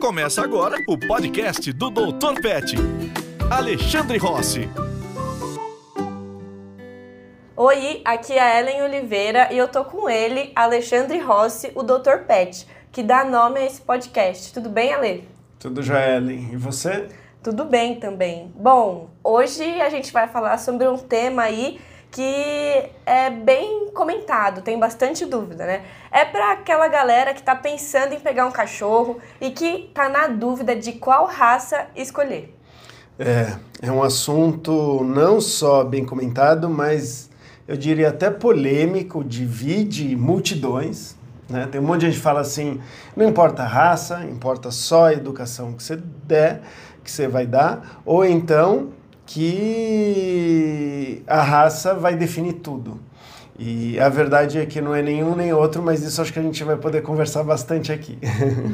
Começa agora o podcast do Dr. Pet. Alexandre Rossi. Oi, aqui é a Ellen Oliveira e eu tô com ele, Alexandre Rossi, o Dr. Pet, que dá nome a esse podcast. Tudo bem, Ale? Tudo já, Ellen. E você? Tudo bem também. Bom, hoje a gente vai falar sobre um tema aí que é bem comentado, tem bastante dúvida, né? É para aquela galera que tá pensando em pegar um cachorro e que tá na dúvida de qual raça escolher. É, é um assunto não só bem comentado, mas eu diria até polêmico, divide multidões. Né? Tem um monte de gente que fala assim: não importa a raça, importa só a educação que você der, que você vai dar, ou então que a raça vai definir tudo. E a verdade é que não é nenhum nem outro, mas isso acho que a gente vai poder conversar bastante aqui.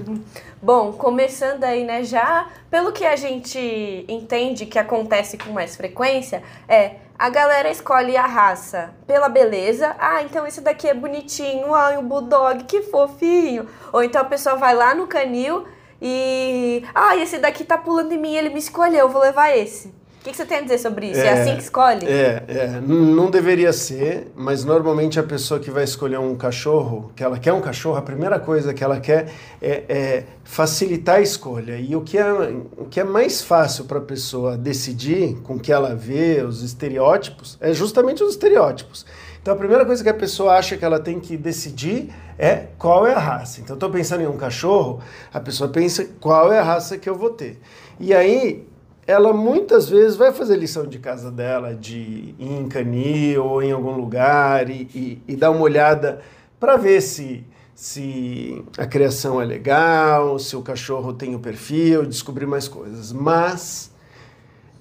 Bom, começando aí, né, já pelo que a gente entende que acontece com mais frequência, é a galera escolhe a raça pela beleza. Ah, então esse daqui é bonitinho. Ai, o um bulldog, que fofinho. Ou então a pessoa vai lá no canil e. Ah, esse daqui tá pulando em mim, ele me escolheu, vou levar esse que, que você tem a dizer sobre isso? É, é assim que escolhe? É, é, não deveria ser, mas normalmente a pessoa que vai escolher um cachorro, que ela quer um cachorro, a primeira coisa que ela quer é, é facilitar a escolha. E o que é, o que é mais fácil para a pessoa decidir com que ela vê, os estereótipos, é justamente os estereótipos. Então a primeira coisa que a pessoa acha que ela tem que decidir é qual é a raça. Então eu estou pensando em um cachorro, a pessoa pensa qual é a raça que eu vou ter. E aí ela muitas vezes vai fazer lição de casa dela, de ir em canil ou em algum lugar e, e, e dar uma olhada para ver se, se a criação é legal, se o cachorro tem o perfil, descobrir mais coisas. Mas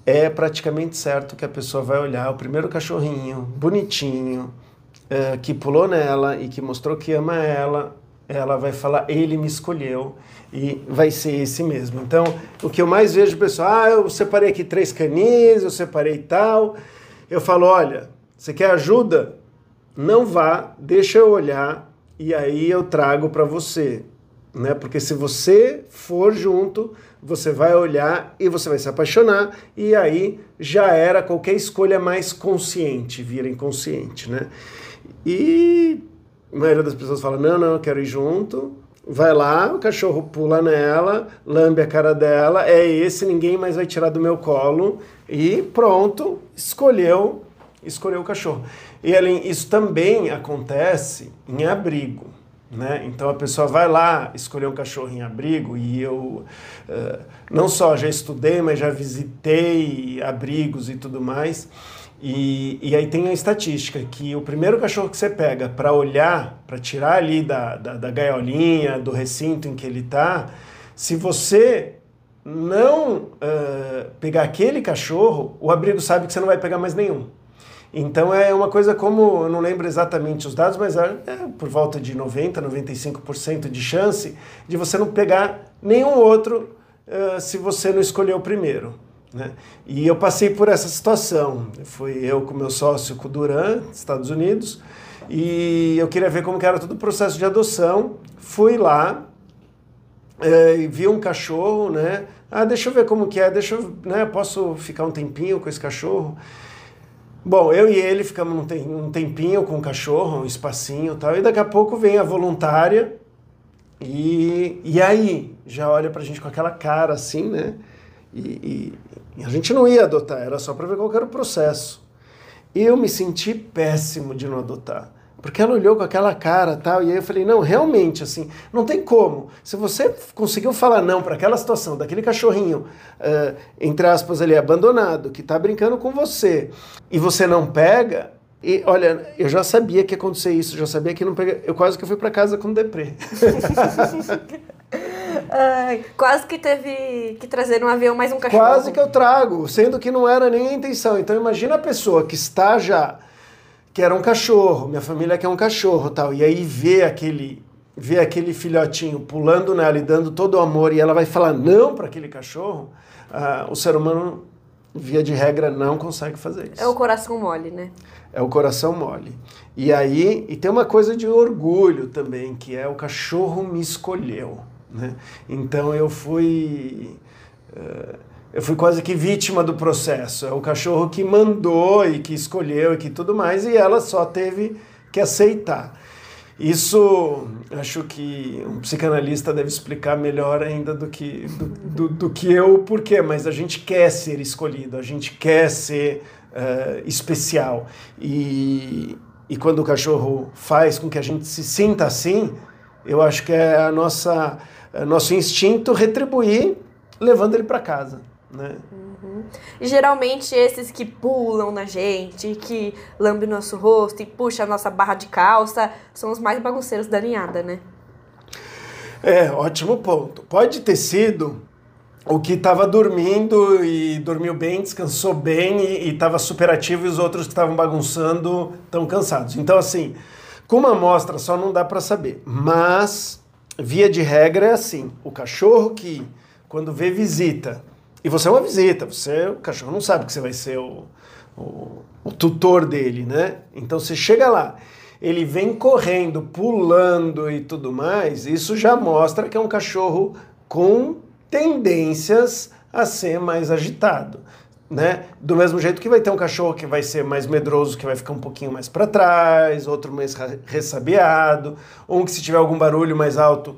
é praticamente certo que a pessoa vai olhar o primeiro cachorrinho bonitinho, é, que pulou nela e que mostrou que ama ela, ela vai falar, ele me escolheu e vai ser esse mesmo. Então, o que eu mais vejo, pessoal, ah, eu separei aqui três canis, eu separei tal. Eu falo, olha, você quer ajuda? Não vá, deixa eu olhar e aí eu trago para você, né? Porque se você for junto, você vai olhar e você vai se apaixonar e aí já era qualquer escolha mais consciente, vira inconsciente, né? E a maioria das pessoas fala: não, não, eu quero ir junto. Vai lá, o cachorro pula nela, lambe a cara dela, é esse, ninguém mais vai tirar do meu colo. E pronto, escolheu, escolheu o cachorro. E além, isso também acontece em abrigo. Né? Então a pessoa vai lá escolher um cachorro em abrigo e eu uh, não só já estudei, mas já visitei abrigos e tudo mais. E, e aí tem a estatística que o primeiro cachorro que você pega para olhar, para tirar ali da, da, da, gaiolinha, do recinto em que ele está, se você não uh, pegar aquele cachorro, o abrigo sabe que você não vai pegar mais nenhum. Então é uma coisa como, eu não lembro exatamente os dados, mas é, é por volta de 90, 95% de chance de você não pegar nenhum outro uh, se você não escolher o primeiro. Né? E eu passei por essa situação. Fui eu com meu sócio, com o Duran, Estados Unidos, e eu queria ver como que era todo o processo de adoção. Fui lá, é, e vi um cachorro, né? Ah, deixa eu ver como que é, deixa eu, né? Posso ficar um tempinho com esse cachorro? Bom, eu e ele ficamos um tempinho com o cachorro, um espacinho e tal, e daqui a pouco vem a voluntária e, e aí já olha pra gente com aquela cara assim, né? E, e, a gente não ia adotar, era só para ver qual era o processo. Eu me senti péssimo de não adotar. Porque ela olhou com aquela cara tal, e aí eu falei, não, realmente, assim, não tem como. Se você conseguiu falar não para aquela situação, daquele cachorrinho, uh, entre aspas, ali, abandonado, que está brincando com você, e você não pega, e olha, eu já sabia que ia acontecer isso, já sabia que não pega. Eu quase que fui para casa com deprê. Ai, quase que teve que trazer um avião mais um cachorro. Quase que eu trago, sendo que não era nem a intenção. Então imagina a pessoa que está já que era um cachorro, minha família quer um cachorro, tal, e aí vê aquele vê aquele filhotinho pulando nela e dando todo o amor e ela vai falar não para aquele cachorro, uh, o ser humano via de regra não consegue fazer isso. É o coração mole, né? É o coração mole. E aí, e tem uma coisa de orgulho também, que é o cachorro me escolheu. Né? Então eu fui. Uh, eu fui quase que vítima do processo. É o cachorro que mandou e que escolheu e que tudo mais, e ela só teve que aceitar. Isso acho que um psicanalista deve explicar melhor ainda do que, do, do, do que eu, por quê, mas a gente quer ser escolhido, a gente quer ser uh, especial. E, e quando o cachorro faz com que a gente se sinta assim, eu acho que é a nossa, é nosso instinto retribuir levando ele para casa. Né? Uhum. E geralmente esses que pulam na gente, que lambem nosso rosto e puxa a nossa barra de calça, são os mais bagunceiros da ninhada, né? É, ótimo ponto. Pode ter sido o que estava dormindo e dormiu bem, descansou bem e estava super ativo e os outros que estavam bagunçando estão cansados. Então, assim, com uma amostra só não dá para saber. Mas, via de regra, é assim: o cachorro que, quando vê visita, e você é uma visita, você, o cachorro não sabe que você vai ser o, o, o tutor dele, né? Então você chega lá, ele vem correndo, pulando e tudo mais, isso já mostra que é um cachorro com tendências a ser mais agitado. Né? Do mesmo jeito que vai ter um cachorro que vai ser mais medroso, que vai ficar um pouquinho mais para trás, outro mais ressabiado, um que se tiver algum barulho mais alto,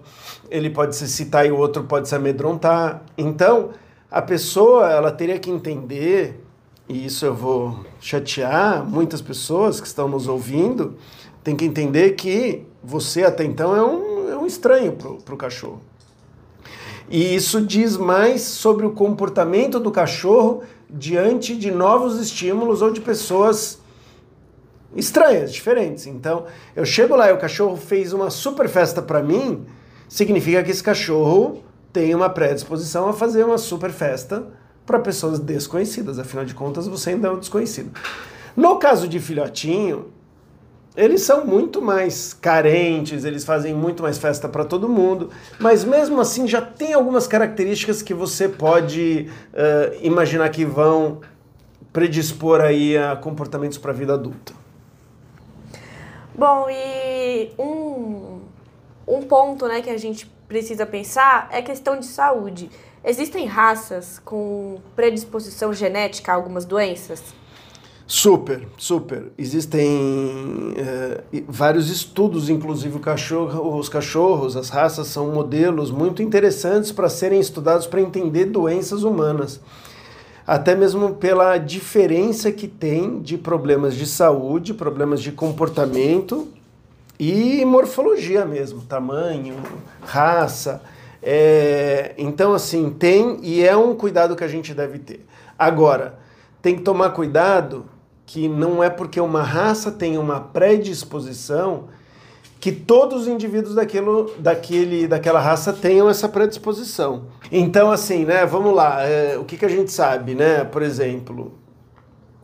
ele pode se citar e o outro pode se amedrontar. Então, a pessoa ela teria que entender, e isso eu vou chatear muitas pessoas que estão nos ouvindo, tem que entender que você até então é um, é um estranho para o cachorro. E isso diz mais sobre o comportamento do cachorro diante de novos estímulos ou de pessoas estranhas, diferentes. Então, eu chego lá e o cachorro fez uma super festa para mim, significa que esse cachorro tem uma predisposição a fazer uma super festa para pessoas desconhecidas. Afinal de contas, você ainda é um desconhecido. No caso de filhotinho, eles são muito mais carentes, eles fazem muito mais festa para todo mundo, mas mesmo assim já tem algumas características que você pode uh, imaginar que vão predispor aí a comportamentos para a vida adulta. Bom, e um, um ponto né, que a gente precisa pensar é questão de saúde. Existem raças com predisposição genética a algumas doenças? Super, super. Existem é, vários estudos, inclusive o cachorro, os cachorros, as raças são modelos muito interessantes para serem estudados para entender doenças humanas. Até mesmo pela diferença que tem de problemas de saúde, problemas de comportamento e morfologia mesmo, tamanho, raça. É, então, assim, tem e é um cuidado que a gente deve ter. Agora, tem que tomar cuidado que não é porque uma raça tem uma predisposição que todos os indivíduos daquilo, daquele, daquela raça tenham essa predisposição. Então, assim, né, vamos lá, é, o que, que a gente sabe, né? Por exemplo,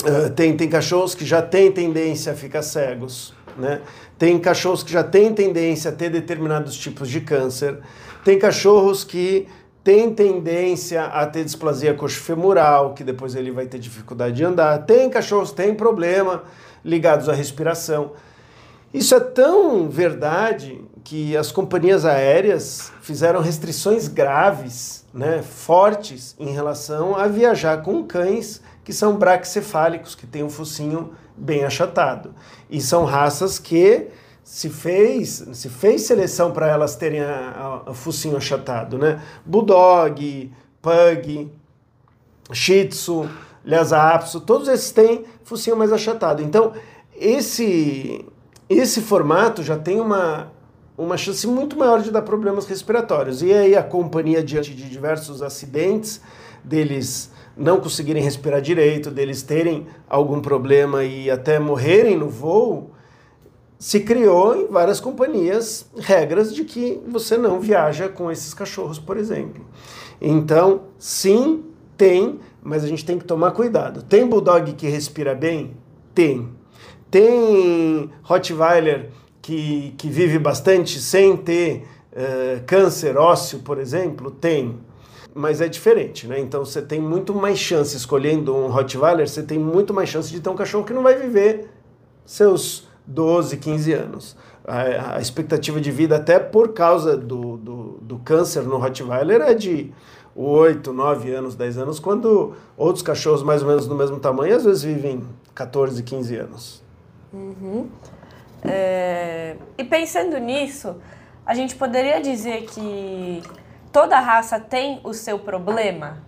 é, tem, tem cachorros que já têm tendência a ficar cegos, né? Tem cachorros que já têm tendência a ter determinados tipos de câncer. Tem cachorros que têm tendência a ter displasia coxofemoral, que depois ele vai ter dificuldade de andar. Tem cachorros têm problema ligados à respiração. Isso é tão verdade que as companhias aéreas fizeram restrições graves, né, fortes, em relação a viajar com cães que são braquicefálicos, que têm um focinho bem achatado. E são raças que se fez, se fez seleção para elas terem o focinho achatado, né? Bulldog, Pug, Shih Tzu, Lhasa Apso, todos esses têm focinho mais achatado. Então, esse esse formato já tem uma uma chance muito maior de dar problemas respiratórios. E aí a companhia diante de diversos acidentes deles não conseguirem respirar direito, deles terem algum problema e até morrerem no voo, se criou em várias companhias regras de que você não viaja com esses cachorros, por exemplo. Então, sim, tem, mas a gente tem que tomar cuidado. Tem bulldog que respira bem? Tem. Tem Rottweiler que, que vive bastante sem ter uh, câncer ósseo, por exemplo? Tem mas é diferente, né? Então você tem muito mais chance escolhendo um Rottweiler, você tem muito mais chance de ter um cachorro que não vai viver seus 12, 15 anos. A, a expectativa de vida, até por causa do, do, do câncer no Rottweiler, é de 8, 9 anos, 10 anos, quando outros cachorros mais ou menos do mesmo tamanho às vezes vivem 14, 15 anos. Uhum. É... E pensando nisso, a gente poderia dizer que toda raça tem o seu problema?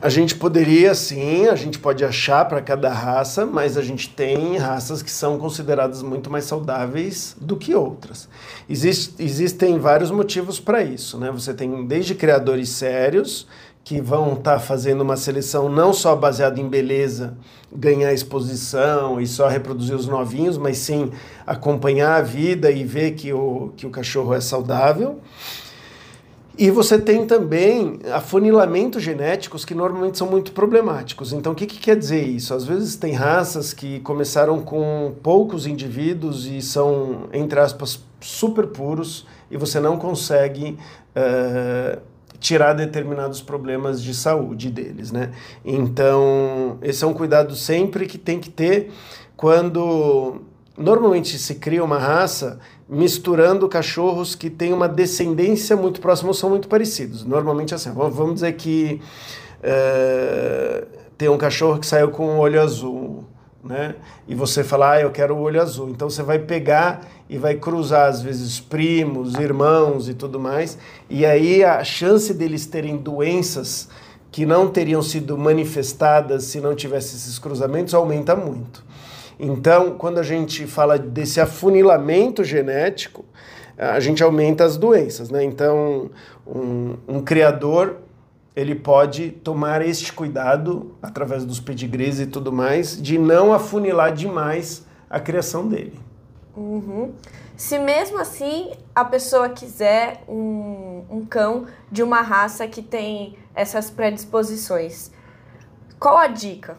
A gente poderia sim, a gente pode achar para cada raça, mas a gente tem raças que são consideradas muito mais saudáveis do que outras. Existe, existem vários motivos para isso, né? Você tem desde criadores sérios que vão estar tá fazendo uma seleção não só baseada em beleza, ganhar exposição e só reproduzir os novinhos, mas sim acompanhar a vida e ver que o, que o cachorro é saudável. E você tem também afunilamentos genéticos que normalmente são muito problemáticos. Então, o que, que, quer dizer isso? Às vezes tem raças que começaram com poucos indivíduos e são, entre aspas, super puros e você não consegue uh, tirar determinados problemas de saúde deles, né? Então, esse é um cuidado sempre que tem que ter quando normalmente se cria uma raça misturando cachorros que têm uma descendência muito próxima ou são muito parecidos. Normalmente assim, vamos dizer que é, tem um cachorro que saiu com o olho azul, né? E você fala, ah, eu quero o olho azul. Então você vai pegar e vai cruzar às vezes primos, irmãos e tudo mais. E aí a chance deles terem doenças que não teriam sido manifestadas se não tivesse esses cruzamentos aumenta muito. Então, quando a gente fala desse afunilamento genético, a gente aumenta as doenças, né? Então, um, um criador ele pode tomar este cuidado através dos pedigrees e tudo mais de não afunilar demais a criação dele. Uhum. Se mesmo assim a pessoa quiser um, um cão de uma raça que tem essas predisposições, qual a dica?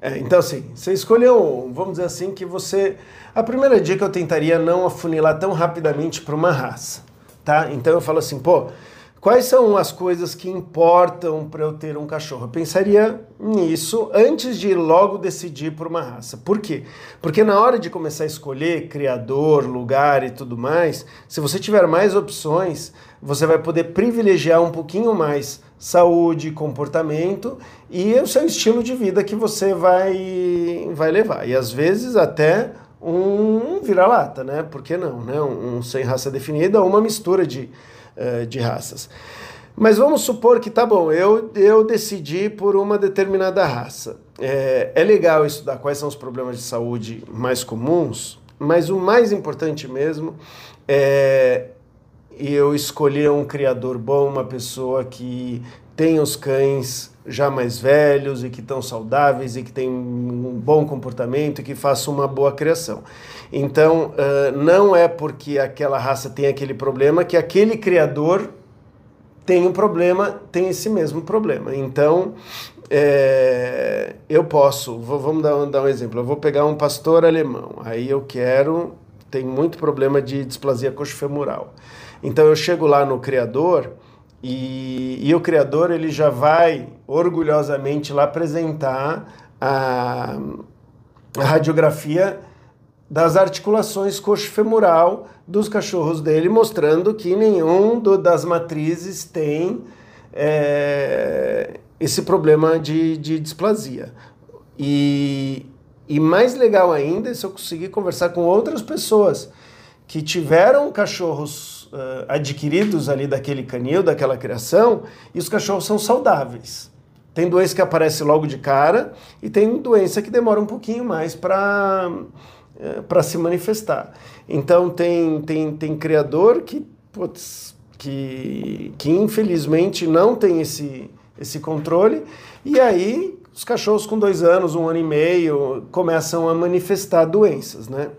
É, então, assim, você escolheu, vamos dizer assim, que você. A primeira dica eu tentaria não afunilar tão rapidamente para uma raça, tá? Então eu falo assim, pô, quais são as coisas que importam para eu ter um cachorro? Eu pensaria nisso antes de logo decidir por uma raça. Por quê? Porque na hora de começar a escolher criador, lugar e tudo mais, se você tiver mais opções, você vai poder privilegiar um pouquinho mais saúde, comportamento e o seu estilo de vida que você vai, vai levar. E às vezes até um vira-lata, né? Por que não? Né? Um, sem raça definida ou uma mistura de, uh, de raças. Mas vamos supor que tá bom, eu, eu decidi por uma determinada raça. É, é legal estudar quais são os problemas de saúde mais comuns, mas o mais importante mesmo é e eu escolhi um criador bom, uma pessoa que tem os cães já mais velhos e que estão saudáveis e que tem um bom comportamento e que faça uma boa criação. Então, não é porque aquela raça tem aquele problema que aquele criador tem um problema, tem esse mesmo problema. Então, é, eu posso, vou, vamos dar, dar um exemplo, eu vou pegar um pastor alemão, aí eu quero, tem muito problema de displasia coxofemoral. femoral então eu chego lá no criador e, e o criador ele já vai orgulhosamente lá apresentar a, a radiografia das articulações coxo-femoral dos cachorros dele, mostrando que nenhum do, das matrizes tem é, esse problema de, de displasia. E, e mais legal ainda, se eu conseguir conversar com outras pessoas que tiveram cachorros uh, adquiridos ali daquele canil, daquela criação, e os cachorros são saudáveis. Tem doença que aparece logo de cara e tem doença que demora um pouquinho mais para uh, para se manifestar. Então tem, tem, tem criador que, putz, que, que infelizmente não tem esse, esse controle, e aí os cachorros com dois anos, um ano e meio, começam a manifestar doenças, né?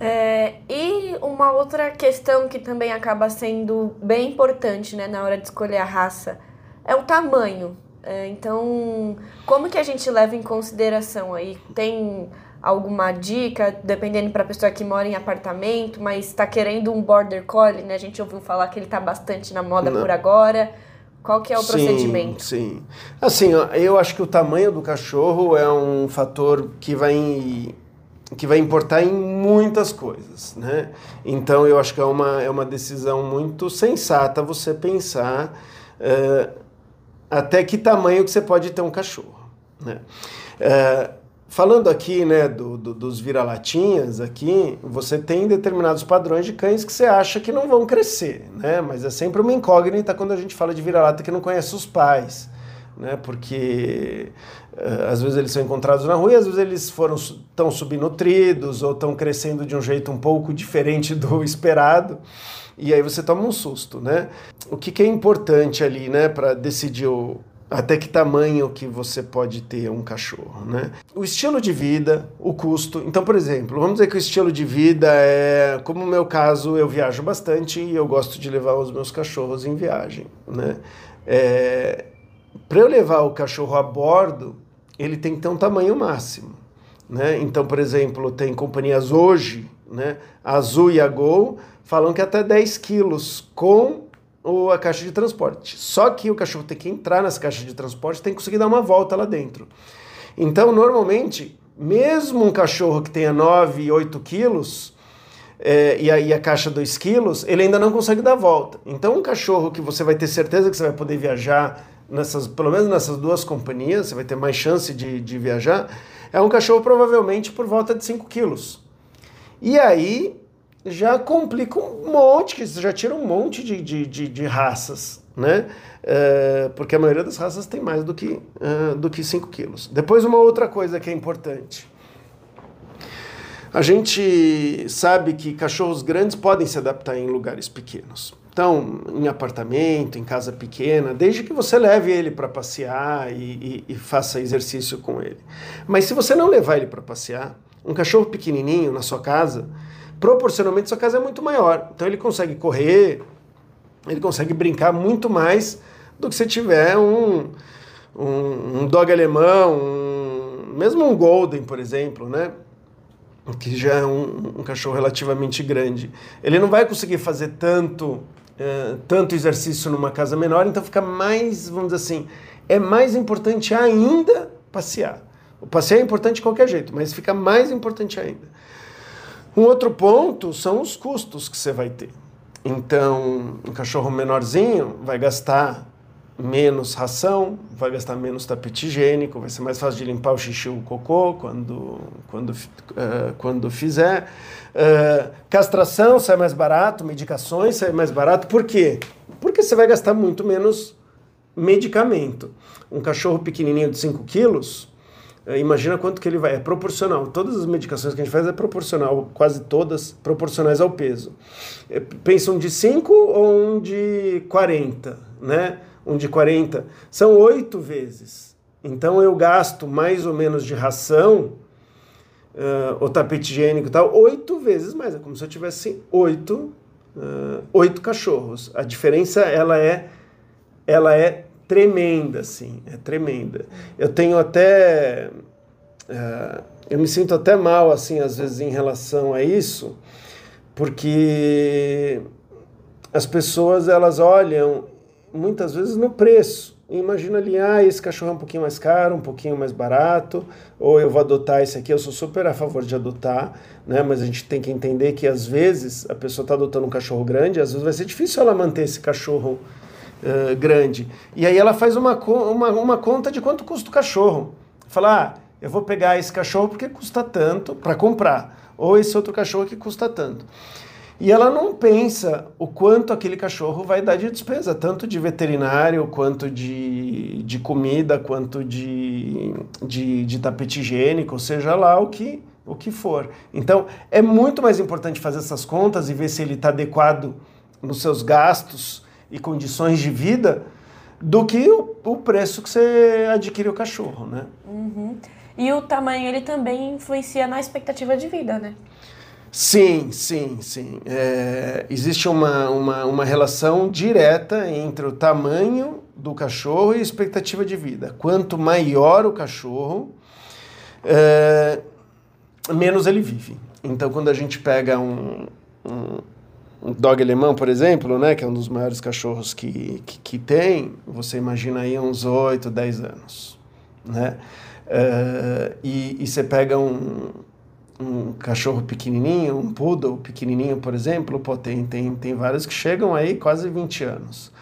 É, e uma outra questão que também acaba sendo bem importante né, na hora de escolher a raça é o tamanho. É, então, como que a gente leva em consideração aí? Tem alguma dica, dependendo para a pessoa que mora em apartamento, mas está querendo um border collie, né? A gente ouviu falar que ele está bastante na moda Não. por agora. Qual que é o sim, procedimento? Sim. Assim, eu acho que o tamanho do cachorro é um fator que vai que vai importar em muitas coisas, né? Então eu acho que é uma, é uma decisão muito sensata você pensar uh, até que tamanho que você pode ter um cachorro, né? Uh, falando aqui, né, do, do, dos vira-latinhas aqui, você tem determinados padrões de cães que você acha que não vão crescer, né? Mas é sempre uma incógnita quando a gente fala de vira-lata que não conhece os pais né? Porque às vezes eles são encontrados na rua e às vezes eles foram tão subnutridos ou estão crescendo de um jeito um pouco diferente do esperado. E aí você toma um susto, né? O que, que é importante ali, né, para decidir o, até que tamanho que você pode ter um cachorro, né? O estilo de vida, o custo. Então, por exemplo, vamos dizer que o estilo de vida é, como no meu caso, eu viajo bastante e eu gosto de levar os meus cachorros em viagem, né? É, para eu levar o cachorro a bordo, ele tem que ter um tamanho máximo. Né? Então, por exemplo, tem companhias hoje, né? Azul e a Gol, falam que até 10 quilos com a caixa de transporte. Só que o cachorro tem que entrar nessa caixa de transporte, tem que conseguir dar uma volta lá dentro. Então, normalmente, mesmo um cachorro que tenha 9, 8 quilos, é, e aí a caixa 2 quilos, ele ainda não consegue dar volta. Então, um cachorro que você vai ter certeza que você vai poder viajar nessas, pelo menos nessas duas companhias, você vai ter mais chance de, de viajar, é um cachorro provavelmente por volta de 5 quilos. E aí já complica um monte, já tira um monte de, de, de, de raças, né? É, porque a maioria das raças tem mais do que, uh, do que 5 quilos. Depois uma outra coisa que é importante. A gente sabe que cachorros grandes podem se adaptar em lugares pequenos. Então, em apartamento, em casa pequena, desde que você leve ele para passear e, e, e, faça exercício com ele. Mas se você não levar ele para passear, um cachorro pequenininho na sua casa, proporcionalmente sua casa é muito maior. Então ele consegue correr, ele consegue brincar muito mais do que se tiver um, um, um dog alemão, um, mesmo um golden, por exemplo, né? que já é um, um, cachorro relativamente grande. Ele não vai conseguir fazer tanto é, tanto exercício numa casa menor, então fica mais, vamos dizer assim, é mais importante ainda passear. O passeio é importante de qualquer jeito, mas fica mais importante ainda. Um outro ponto são os custos que você vai ter. Então, um cachorro menorzinho vai gastar menos ração, vai gastar menos tapete higiênico, vai ser mais fácil de limpar o xixi ou o cocô quando, quando, uh, quando fizer. Uh, castração sai mais barato, medicações sai mais barato. Por quê? Porque você vai gastar muito menos medicamento. Um cachorro pequenininho de 5 quilos, uh, imagina quanto que ele vai. É proporcional. Todas as medicações que a gente faz é proporcional, quase todas proporcionais ao peso. Pensa um de 5 ou um de 40, né? Um de 40, são oito vezes. Então eu gasto mais ou menos de ração, uh, o tapete higiênico e tal, oito vezes mais. É como se eu tivesse oito, uh, oito cachorros. A diferença ela é, ela é tremenda, assim, é tremenda. Eu tenho até, uh, eu me sinto até mal, assim, às vezes em relação a isso, porque as pessoas elas olham muitas vezes no preço. Imagina ali, ah, esse cachorro é um pouquinho mais caro, um pouquinho mais barato, ou eu vou adotar esse aqui, eu sou super a favor de adotar, né? Mas a gente tem que entender que às vezes a pessoa está adotando um cachorro grande, às vezes vai ser difícil ela manter esse cachorro uh, grande. E aí ela faz uma, uma, uma conta de quanto custa o cachorro. Fala, ah, eu vou pegar esse cachorro porque custa tanto para comprar, ou esse outro cachorro que custa tanto. E ela não pensa o quanto aquele cachorro vai dar de despesa, tanto de veterinário, quanto de, de comida, quanto de, de, de tapete higiênico, seja lá o que, o que for. Então, é muito mais importante fazer essas contas e ver se ele está adequado nos seus gastos e condições de vida do que o, o preço que você adquire o cachorro, né? Uhum. E o tamanho, ele também influencia na expectativa de vida, né? Sim, sim, sim. É, existe uma, uma, uma relação direta entre o tamanho do cachorro e a expectativa de vida. Quanto maior o cachorro, é, menos ele vive. Então, quando a gente pega um, um, um dog alemão, por exemplo, né, que é um dos maiores cachorros que, que, que tem, você imagina aí uns 8, 10 anos, né? Uh, e, e você pega um, um cachorro pequenininho, um poodle pequenininho, por exemplo, pô, tem, tem, tem vários que chegam aí quase 20 anos.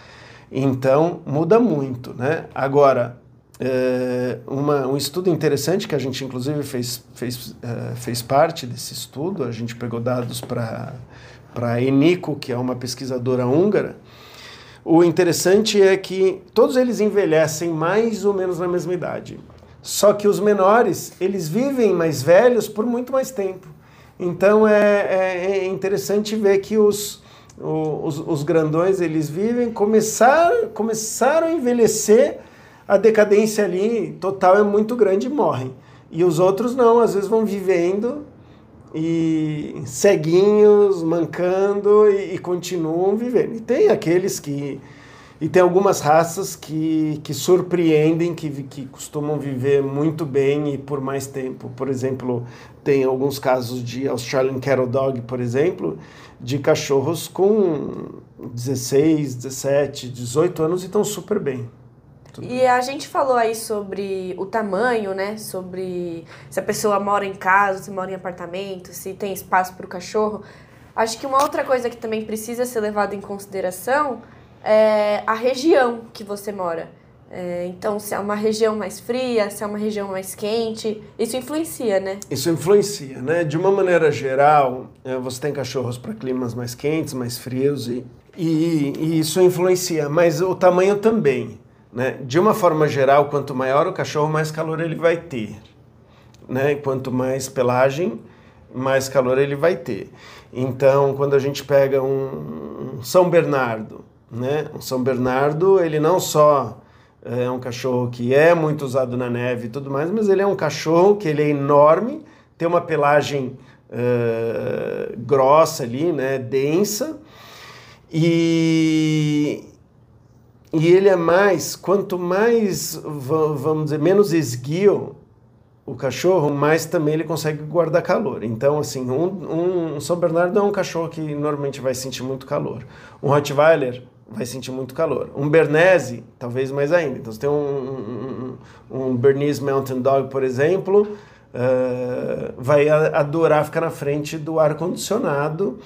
Então, muda muito, né? Agora, é, uma, um estudo interessante que a gente inclusive fez, fez, é, fez parte desse estudo, a gente pegou dados para a Enico, que é uma pesquisadora húngara, o interessante é que todos eles envelhecem mais ou menos na mesma idade. Só que os menores, eles vivem mais velhos por muito mais tempo. Então é, é, é interessante ver que os, os, os, grandões, eles vivem, começaram, começaram a envelhecer a decadência ali total é muito grande e morrem. E os outros não, às vezes vão vivendo e ceguinhos, mancando e, e continuam vivendo. E tem aqueles que. E tem algumas raças que, que surpreendem, que, que costumam viver muito bem e por mais tempo. Por exemplo, tem alguns casos de Australian Cattle Dog, por exemplo, de cachorros com 16, 17, 18 anos e estão super bem. E a gente falou aí sobre o tamanho, né? Sobre se a pessoa mora em casa, se mora em apartamento, se tem espaço para o cachorro. Acho que uma outra coisa que também precisa ser levada em consideração é a região que você mora. É, então, se é uma região mais fria, se é uma região mais quente, isso influencia, né? Isso influencia, né? De uma maneira geral, é, você tem cachorros para climas mais quentes, mais frios e, e, e, isso influencia, mas o tamanho também. Né? De uma forma geral, quanto maior o cachorro, mais calor ele vai ter. Né? Quanto mais pelagem, mais calor ele vai ter. Então, quando a gente pega um São Bernardo, né? um São Bernardo, ele não só é um cachorro que é muito usado na neve e tudo mais, mas ele é um cachorro que ele é enorme, tem uma pelagem uh, grossa ali, né? densa, e, e ele é mais, quanto mais, vamos dizer, menos esguio o cachorro, mais também ele consegue guardar calor. Então, assim, um, um São Bernardo é um cachorro que normalmente vai sentir muito calor. Um Rottweiler vai sentir muito calor. Um Bernese, talvez mais ainda. Então, você tem um, um, um Bernese Mountain Dog, por exemplo, uh, vai adorar ficar na frente do ar-condicionado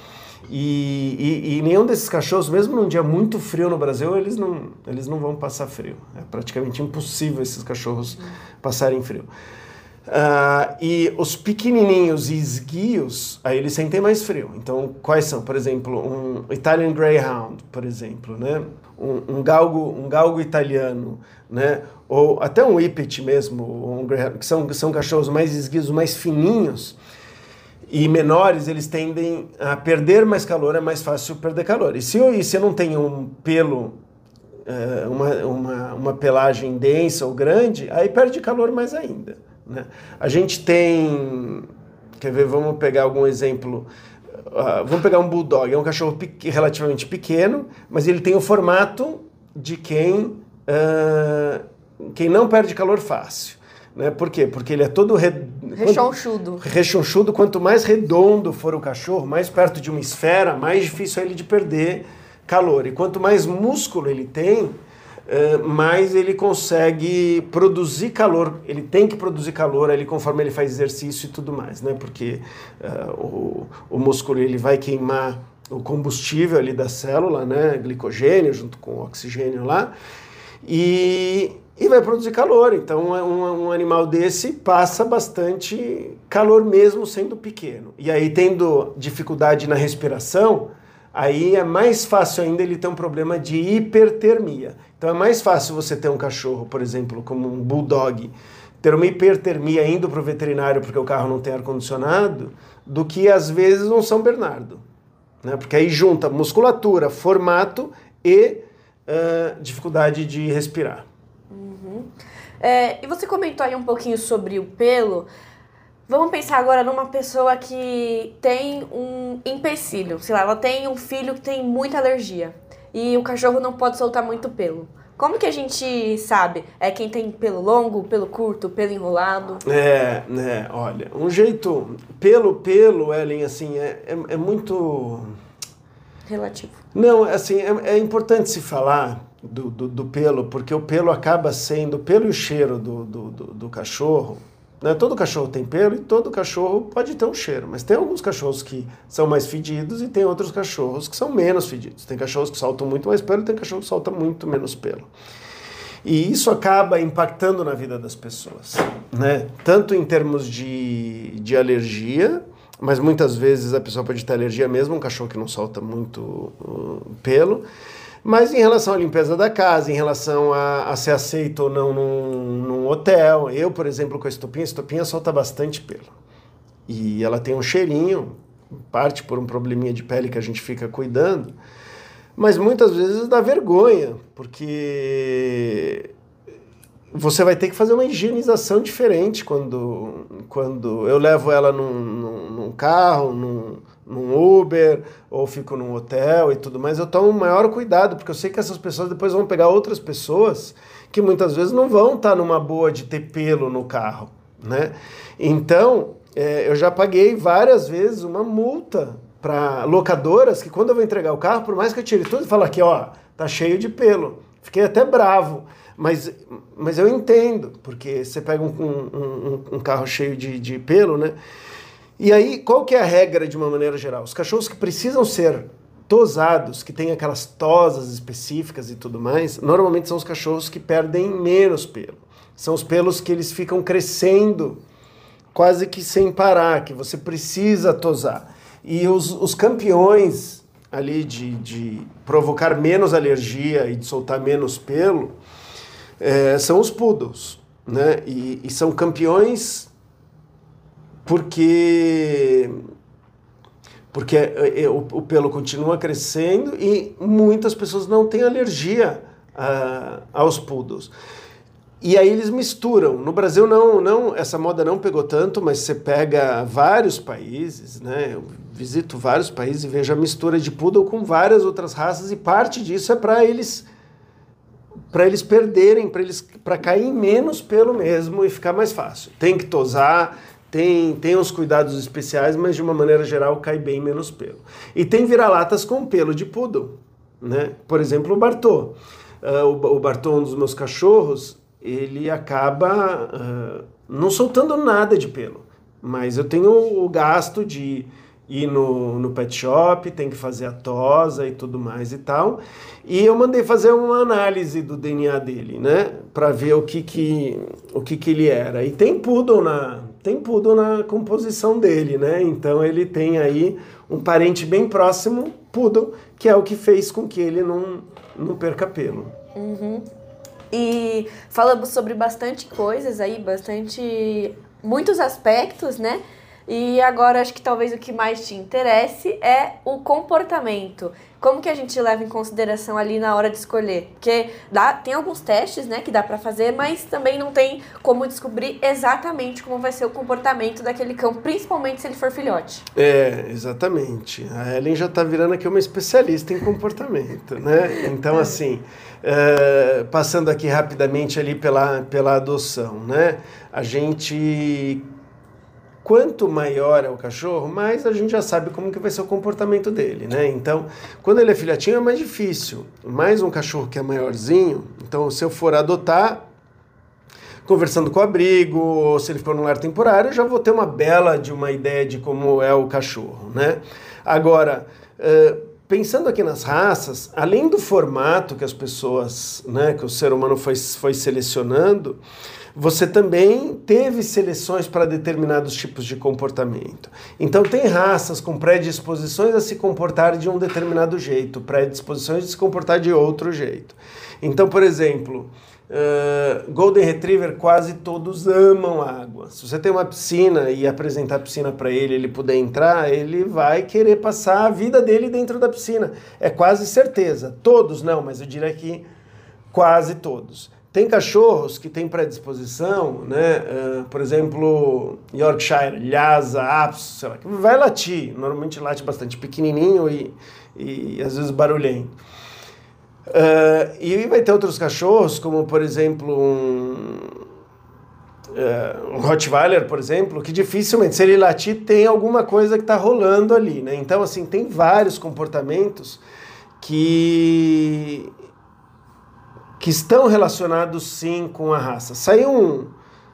e, e, e, nenhum desses cachorros, mesmo num dia muito frio no Brasil, eles não, eles não vão passar frio. É praticamente impossível esses cachorros passarem frio. Uh, e os pequenininhos e esguios, aí eles sentem mais frio. Então, quais são? Por exemplo, um Italian Greyhound, por exemplo, né? Um, um galgo, um galgo italiano, né? Ou até um Whippet mesmo, um que são, são cachorros mais esguios, mais fininhos e menores, eles tendem a perder mais calor, é mais fácil perder calor. E se, e se não tem um pelo, é, uma, uma, uma pelagem densa ou grande, aí perde calor mais ainda. Né? A gente tem, quer ver, vamos pegar algum exemplo, uh, vamos pegar um bulldog, é um cachorro pe relativamente pequeno, mas ele tem o formato de quem, uh, quem não perde calor fácil. Né? Por quê? Porque ele é todo re... rechonchudo. Quanto... Rechonchudo, quanto mais redondo for o cachorro, mais perto de uma esfera, mais difícil é ele de perder calor. E quanto mais músculo ele tem, eh, mais ele consegue produzir calor. Ele tem que produzir calor ali conforme ele faz exercício e tudo mais, né? Porque uh, o, o músculo ele vai queimar o combustível ali da célula, né? Glicogênio junto com oxigênio lá. E e vai produzir calor. Então, é um, um, animal desse passa bastante calor mesmo sendo pequeno. E aí, tendo dificuldade na respiração, aí é mais fácil ainda ele ter um problema de hipertermia. Então, é mais fácil você ter um cachorro, por exemplo, como um bulldog, ter uma hipertermia indo para o veterinário porque o carro não tem ar-condicionado, do que às vezes um São Bernardo. Né? Porque aí junta musculatura, formato e uh, dificuldade de respirar. É, e você comentou aí um pouquinho sobre o pelo. Vamos pensar agora numa pessoa que tem um empecilho. Sei lá, ela tem um filho que tem muita alergia. E o cachorro não pode soltar muito pelo. Como que a gente sabe? É quem tem pelo longo, pelo curto, pelo enrolado? É, né, olha, um jeito. Pelo, pelo, Ellen, assim, é, é, é muito relativo. Não, assim, é, é importante se falar do, do, do, pelo, porque o pelo acaba sendo, pelo e o cheiro do, do, do, do cachorro, né? Todo cachorro tem pelo e todo cachorro pode ter um cheiro, mas tem alguns cachorros que são mais fedidos e tem outros cachorros que são menos fedidos. Tem cachorros que soltam muito mais pelo e tem cachorro que solta muito menos pelo. E isso acaba impactando na vida das pessoas, né? Tanto em termos de, de alergia, mas muitas vezes a pessoa pode ter alergia mesmo, um cachorro que não solta muito uh, pelo, mas em relação à limpeza da casa, em relação a, a ser aceito ou não num, num, hotel, eu, por exemplo, com a estopinha, a estopinha solta bastante pelo. E ela tem um cheirinho, parte por um probleminha de pele que a gente fica cuidando, mas muitas vezes dá vergonha, porque você vai ter que fazer uma higienização diferente quando, quando eu levo ela num, num, num carro, num, num, Uber, ou fico num hotel e tudo mais. Eu tomo maior cuidado, porque eu sei que essas pessoas depois vão pegar outras pessoas que muitas vezes não vão estar numa boa de ter pelo no carro, né? Então, é, eu já paguei várias vezes uma multa para locadoras que quando eu vou entregar o carro, por mais que eu tire tudo, fala aqui, ó, tá cheio de pelo. Fiquei até bravo, mas, mas eu entendo, porque você pega um, um, um carro cheio de, de pelo, né? E aí, qual que é a regra de uma maneira geral? Os cachorros que precisam ser tosados, que têm aquelas tosas específicas e tudo mais, normalmente são os cachorros que perdem menos pelo. São os pelos que eles ficam crescendo quase que sem parar, que você precisa tosar. E os, os campeões ali de, de provocar menos alergia e de soltar menos pelo é, são os poodles, né? E, e são campeões porque porque é, é, o, o, pelo continua crescendo e muitas pessoas não têm alergia a, aos poodles. E aí eles misturam. No Brasil não, não, essa moda não pegou tanto, mas você pega vários países, né? Eu visito vários países e vejo a mistura de poodle com várias outras raças e parte disso é para eles para eles perderem, para eles para cair menos pelo mesmo e ficar mais fácil. Tem que tosar, tem, tem uns cuidados especiais, mas de uma maneira geral cai bem menos pelo. E tem vira-latas com pelo de poodle, né? Por exemplo, o Bartô. Uh, o, o Bartô, um dos meus cachorros, ele acaba uh, não soltando nada de pelo. Mas eu tenho o gasto de ir no, no pet shop, tem que fazer a tosa e tudo mais e tal. E eu mandei fazer uma análise do DNA dele, né? Para ver o que que, o que que ele era. E tem poodle na, tem poodle na composição dele, né? Então ele tem aí um parente bem próximo, poodle, que é o que fez com que ele não, não perca pelo. Uhum. E falamos sobre bastante coisas aí, bastante. muitos aspectos, né? E agora acho que talvez o que mais te interesse é o comportamento. Como que a gente leva em consideração ali na hora de escolher? Porque dá, tem alguns testes, né, que dá para fazer, mas também não tem como descobrir exatamente como vai ser o comportamento daquele cão, principalmente se ele for filhote. É, exatamente. A Ellen já está virando aqui uma especialista em comportamento, né? Então, é. assim, é, passando aqui rapidamente ali pela, pela adoção, né? A gente quanto maior é o cachorro, mais a gente já sabe como que vai ser o comportamento dele, né? Então, quando ele é filhotinho é mais difícil. Mais um cachorro que é maiorzinho, então se eu for adotar, conversando com o abrigo, ou se ele for num lar temporário, eu já vou ter uma bela de uma ideia de como é o cachorro, né? Agora, pensando aqui nas raças, além do formato que as pessoas, né, que o ser humano foi, foi selecionando, você também teve seleções para determinados tipos de comportamento. Então, tem raças com predisposições a se comportar de um determinado jeito, predisposições de se comportar de outro jeito. Então, por exemplo, uh, Golden Retriever quase todos amam água. Se você tem uma piscina e apresentar a piscina para ele, ele puder entrar, ele vai querer passar a vida dele dentro da piscina. É quase certeza. Todos não, mas eu diria que quase todos. Tem cachorros que têm predisposição, né? Uh, por exemplo, Yorkshire, Lhasa, Apso, sei lá, que vai latir. Normalmente late bastante pequenininho e, e às vezes barulhento. Uh, e vai ter outros cachorros, como por exemplo um, uh, um Rottweiler, por exemplo, que dificilmente, se ele latir, tem alguma coisa que está rolando ali, né? Então, assim, tem vários comportamentos que que estão relacionados sim com a raça. Saiu um,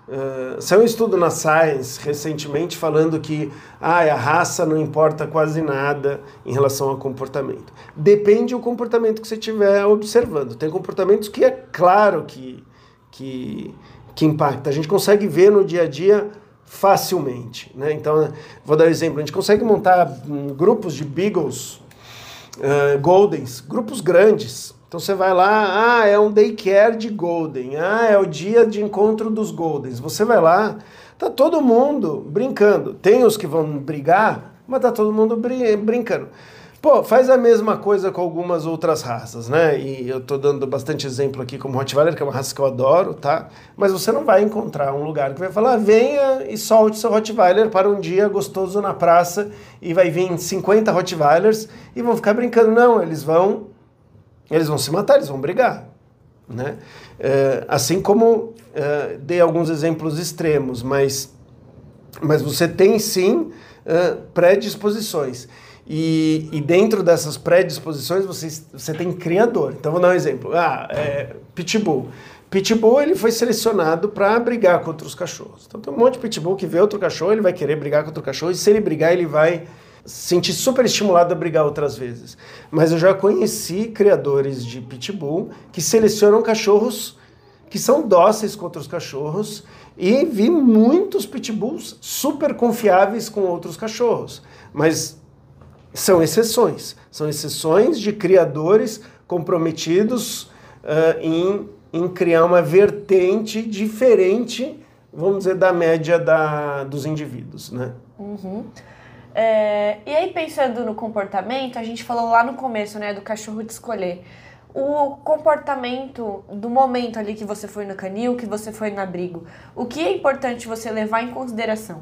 uh, saiu um estudo na Science recentemente falando que ah, a raça não importa quase nada em relação ao comportamento. Depende do comportamento que você estiver observando. Tem comportamentos que é claro que, que, que impacta. A gente consegue ver no dia a dia facilmente. Né? Então, vou dar um exemplo. A gente consegue montar um, grupos de beagles, uh, goldens, grupos grandes, então você vai lá, ah, é um daycare de Golden, ah, é o dia de encontro dos Goldens. Você vai lá, tá todo mundo brincando. Tem os que vão brigar, mas tá todo mundo brin brincando. Pô, faz a mesma coisa com algumas outras raças, né? E eu tô dando bastante exemplo aqui como Rottweiler, que é uma raça que eu adoro, tá? Mas você não vai encontrar um lugar que vai falar, venha e solte seu Rottweiler para um dia gostoso na praça e vai vir 50 Rottweilers e vão ficar brincando. Não, eles vão eles vão se matar, eles vão brigar. Né? É, assim como é, dei alguns exemplos extremos, mas, mas você tem sim é, predisposições. E, e, dentro dessas predisposições você, você tem criador. Então vou dar um exemplo. Ah, é, Pitbull. Pitbull ele foi selecionado para brigar contra os cachorros. Então tem um monte de Pitbull que vê outro cachorro, ele vai querer brigar contra o cachorro, e se ele brigar, ele vai senti super estimulado a brigar outras vezes. Mas eu já conheci criadores de pitbull que selecionam cachorros que são dóceis contra os cachorros e vi muitos pitbulls super confiáveis com outros cachorros. Mas são exceções. São exceções de criadores comprometidos uh, em, em criar uma vertente diferente, vamos dizer, da média da, dos indivíduos, né? Uhum. É, e aí, pensando no comportamento, a gente falou lá no começo, né, do cachorro de escolher. O comportamento do momento ali que você foi no canil, que você foi no abrigo, o que é importante você levar em consideração?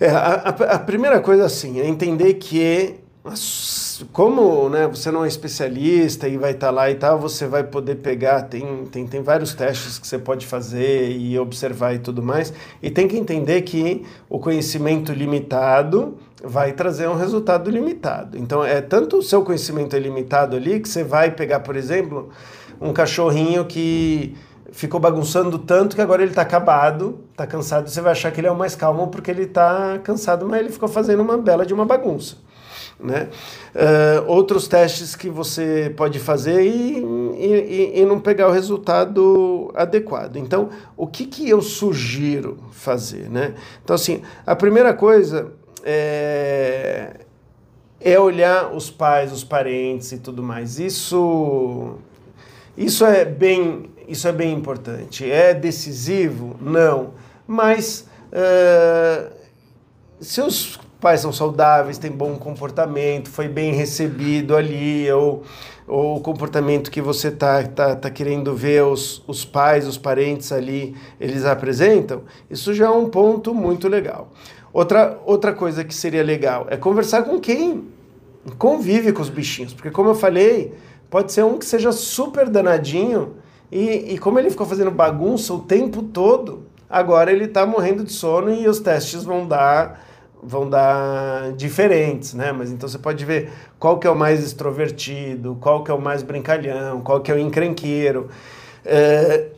É, a, a, a primeira coisa, assim, é entender que como né, você não é especialista e vai estar tá lá e tal, você vai poder pegar, tem, tem, tem vários testes que você pode fazer e observar e tudo mais, e tem que entender que o conhecimento limitado vai trazer um resultado limitado. Então, é tanto o seu conhecimento é limitado ali que você vai pegar, por exemplo, um cachorrinho que ficou bagunçando tanto que agora ele está acabado, está cansado, você vai achar que ele é o mais calmo porque ele está cansado, mas ele ficou fazendo uma bela de uma bagunça. Né? Uh, outros testes que você pode fazer e, e, e, não pegar o resultado adequado. Então, o que, que eu sugiro fazer? Né? Então, assim, a primeira coisa é, é olhar os pais, os parentes e tudo mais. Isso, isso, é, bem, isso é bem importante. É decisivo? Não. Mas. Uh, se os pais são saudáveis, têm bom comportamento, foi bem recebido ali, ou, ou o comportamento que você tá, tá, tá querendo ver os, os pais, os parentes ali, eles apresentam, isso já é um ponto muito legal. Outra, outra coisa que seria legal é conversar com quem convive com os bichinhos, porque como eu falei, pode ser um que seja super danadinho e, e como ele ficou fazendo bagunça o tempo todo, agora ele está morrendo de sono e os testes vão dar vão dar diferentes, né? Mas então você pode ver qual que é o mais extrovertido, qual que é o mais brincalhão, qual que é o encrenqueiro. É,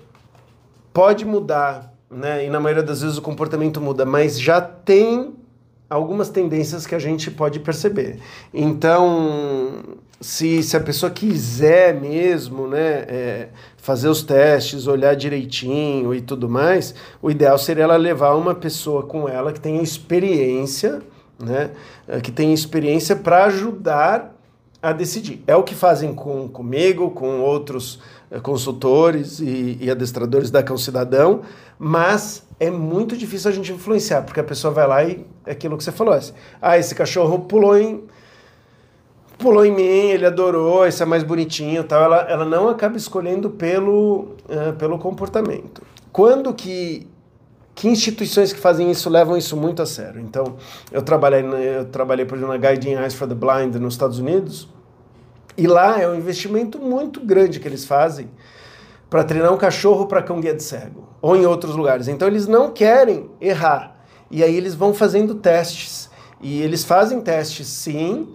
pode mudar, né? E na maioria das vezes o comportamento muda, mas já tem algumas tendências que a gente pode perceber. Então, se, se a pessoa quiser mesmo, né, é, fazer os testes, olhar direitinho e tudo mais, o ideal seria ela levar uma pessoa com ela que tenha experiência, né? Eh, que tenha experiência para ajudar a decidir. É o que fazem com, comigo, com outros é, consultores e, e adestradores da Cão Cidadão, mas é muito difícil a gente influenciar, porque a pessoa vai lá e é aquilo que você falou, assim, ah, esse cachorro pulou em pulou em mim, ele adorou, esse é mais bonitinho tal. Ela, ela não acaba escolhendo pelo, uh, pelo comportamento. Quando que, que instituições que fazem isso levam isso muito a sério? Então, eu trabalhei, eu trabalhei por exemplo, na Guiding Eyes for the Blind nos Estados Unidos, e lá é um investimento muito grande que eles fazem para treinar um cachorro para cão guia de cego, ou em outros lugares. Então eles não querem errar. E aí eles vão fazendo testes. E eles fazem testes sim,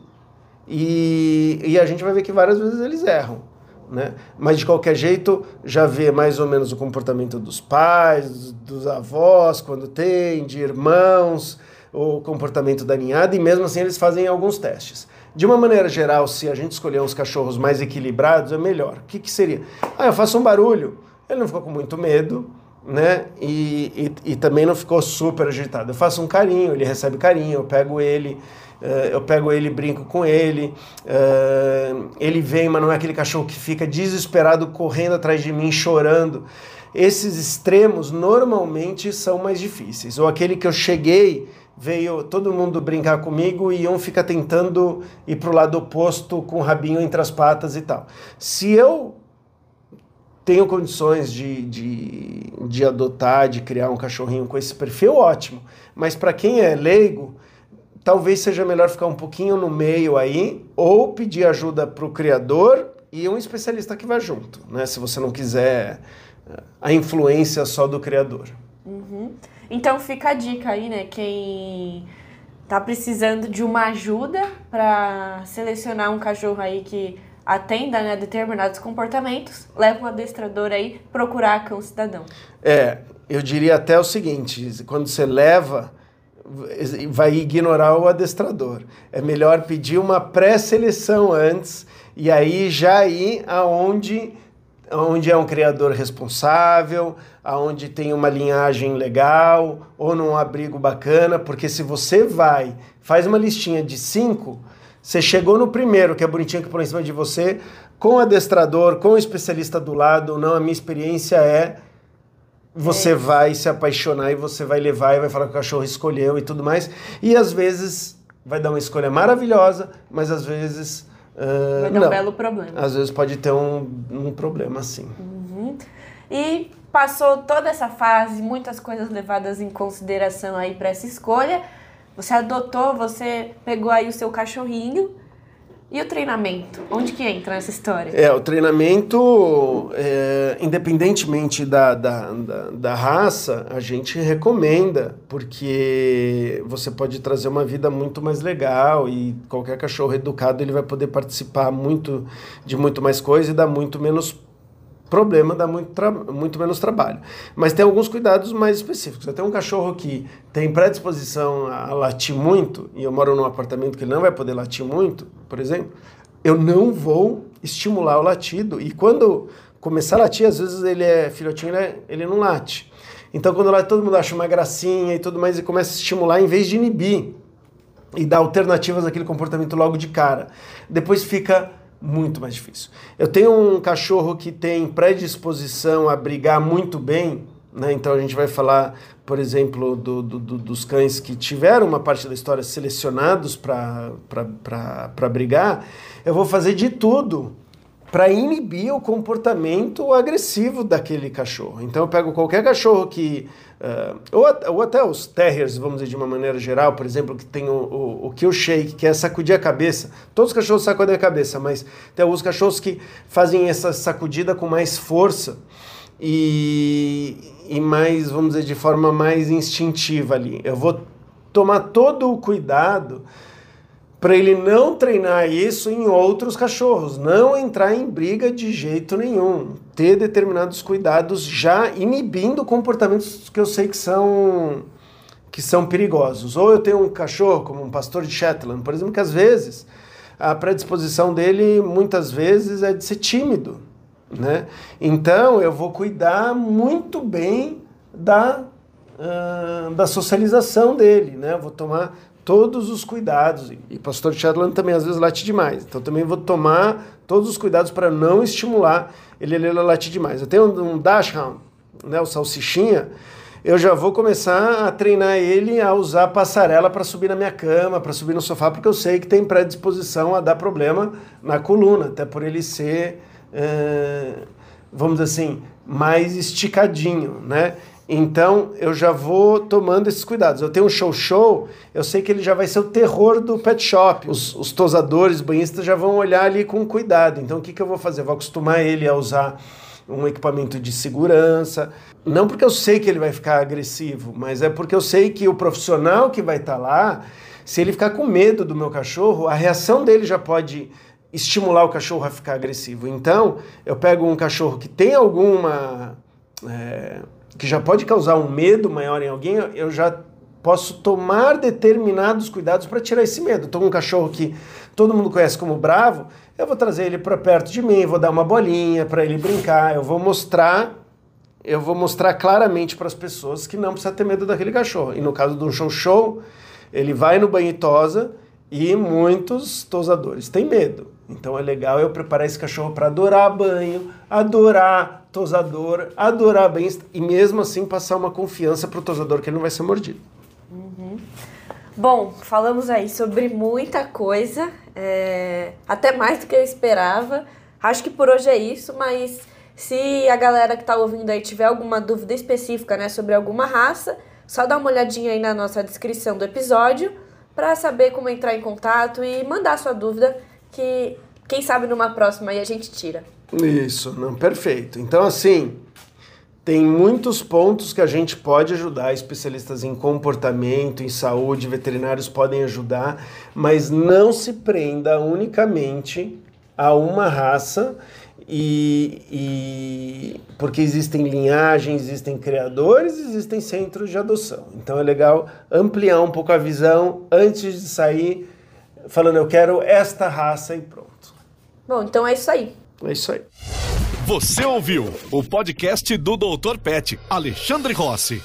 e, e a gente vai ver que várias vezes eles erram. Né? Mas de qualquer jeito, já vê mais ou menos o comportamento dos pais, dos avós, quando tem, de irmãos, o comportamento da ninhada, e mesmo assim eles fazem alguns testes. De uma maneira geral, se a gente escolher uns cachorros mais equilibrados, é melhor. O que, que seria? Ah, eu faço um barulho. Ele não ficou com muito medo, né? E, e, e, também não ficou super agitado. Eu faço um carinho, ele recebe carinho, eu pego ele, uh, eu pego ele, brinco com ele, uh, ele vem, mas não é aquele cachorro que fica desesperado correndo atrás de mim, chorando. Esses extremos normalmente são mais difíceis. Ou aquele que eu cheguei, veio todo mundo brincar comigo e um fica tentando ir para o lado oposto com o rabinho entre as patas e tal. Se eu tenho condições de, de, de adotar, de criar um cachorrinho com esse perfil, ótimo. Mas para quem é leigo, talvez seja melhor ficar um pouquinho no meio aí, ou pedir ajuda para o criador e um especialista que vá junto, né? Se você não quiser eh, a influência só do criador. Uhum. Então fica a dica aí, né? Quem tá precisando de uma ajuda para selecionar um cachorro aí que atenda né, determinados comportamentos, leva um adestrador aí procurar cão cidadão. É, eu diria até o seguinte: quando você leva, vai ignorar o adestrador. É melhor pedir uma pré-seleção antes e aí já ir aonde onde é um criador responsável, aonde tem uma linhagem legal ou num abrigo bacana, porque se você vai, faz uma listinha de cinco, você chegou no primeiro, que é bonitinho que põe em cima de você, com o adestrador, com o especialista do lado, não, a minha experiência é você é. vai se apaixonar e você vai levar e vai falar que o cachorro escolheu e tudo mais. E às vezes vai dar uma escolha maravilhosa, mas às vezes. Uh, vai dar não. um belo problema. Às vezes pode ter um, um problema, sim. Uhum. E passou toda essa fase, muitas coisas levadas em consideração aí para essa escolha. Você adotou, você pegou aí o seu cachorrinho. E o treinamento? Onde que entra nessa história? É, o treinamento, é, independentemente da, da, da, da, raça, a gente recomenda, porque você pode trazer uma vida muito mais legal e qualquer cachorro educado ele vai poder participar muito de muito mais coisa e dar muito menos problema dá muito, muito menos trabalho. Mas tem alguns cuidados mais específicos. Até um cachorro que tem predisposição a latir muito, e eu moro num apartamento que ele não vai poder latir muito, por exemplo, eu não vou estimular o latido. E quando começar a latir, às vezes ele é filhotinho, ele, é, ele não late. Então quando late, todo mundo acha uma gracinha e tudo mais, e começa a estimular em vez de inibir. E dar alternativas àquele comportamento logo de cara. Depois fica muito mais difícil. Eu tenho um cachorro que tem predisposição a brigar muito bem, né? então a gente vai falar, por exemplo, do, do, do, dos cães que tiveram uma parte da história selecionados para brigar. Eu vou fazer de tudo para inibir o comportamento agressivo daquele cachorro. Então eu pego qualquer cachorro que Uh, ou, ou, até os terriers, vamos dizer de uma maneira geral, por exemplo, que tem o, o, o kill shake, que é sacudir a cabeça. Todos os cachorros sacudem a cabeça, mas tem alguns cachorros que fazem essa sacudida com mais força e, e mais, vamos dizer, de forma mais instintiva ali. Eu vou tomar todo o cuidado para ele não treinar isso em outros cachorros, não entrar em briga de jeito nenhum, ter determinados cuidados já inibindo comportamentos que eu sei que são que são perigosos. Ou eu tenho um cachorro como um pastor de Shetland, por exemplo, que às vezes a predisposição dele muitas vezes é de ser tímido, né? Então eu vou cuidar muito bem da uh, da socialização dele, né? Eu vou tomar todos os cuidados. E pastor Shadland também às vezes late demais. Então também vou tomar todos os cuidados para não estimular ele, ele, latir demais. Eu tenho um, um Dachshund, né, o salsichinha, eu já vou começar a treinar ele a usar passarela para subir na minha cama, para subir no sofá, porque eu sei que tem predisposição a dar problema na coluna, até por ele ser, é, vamos dizer assim, mais esticadinho, né? Então eu já vou tomando esses cuidados. Eu tenho um show show, eu sei que ele já vai ser o terror do pet shop. Os, os tosadores, banhistas já vão olhar ali com cuidado. Então o que, que eu vou fazer? Eu vou acostumar ele a usar um equipamento de segurança. Não porque eu sei que ele vai ficar agressivo, mas é porque eu sei que o profissional que vai estar tá lá, se ele ficar com medo do meu cachorro, a reação dele já pode estimular o cachorro a ficar agressivo. Então, eu pego um cachorro que tem alguma. É, que já pode causar um medo maior em alguém, eu já posso tomar determinados cuidados para tirar esse medo. Com um cachorro que todo mundo conhece como bravo, eu vou trazer ele para perto de mim, vou dar uma bolinha para ele brincar, eu vou mostrar, eu vou mostrar claramente para as pessoas que não precisa ter medo daquele cachorro. E no caso um show show, ele vai no banho e tosa e muitos tosadores têm medo. Então é legal eu preparar esse cachorro para adorar banho, adorar tosador, adorar bem e mesmo assim passar uma confiança para o tosador que ele não vai ser mordido. Uhum. Bom, falamos aí sobre muita coisa, é... até mais do que eu esperava. Acho que por hoje é isso, mas se a galera que está ouvindo aí tiver alguma dúvida específica né, sobre alguma raça, só dá uma olhadinha aí na nossa descrição do episódio para saber como entrar em contato e mandar sua dúvida que quem sabe numa próxima aí a gente tira. Isso, não, perfeito. Então, assim, tem muitos pontos que a gente pode ajudar, especialistas em comportamento, em saúde, veterinários podem ajudar, mas não se prenda unicamente a uma raça e, e, porque existem linhagens, existem criadores, existem centros de adoção. Então é legal ampliar um pouco a visão antes de sair falando eu quero esta raça e pronto. Bom, então é isso aí. É isso aí. Você ouviu o podcast do Dr. Pet, Alexandre Rossi.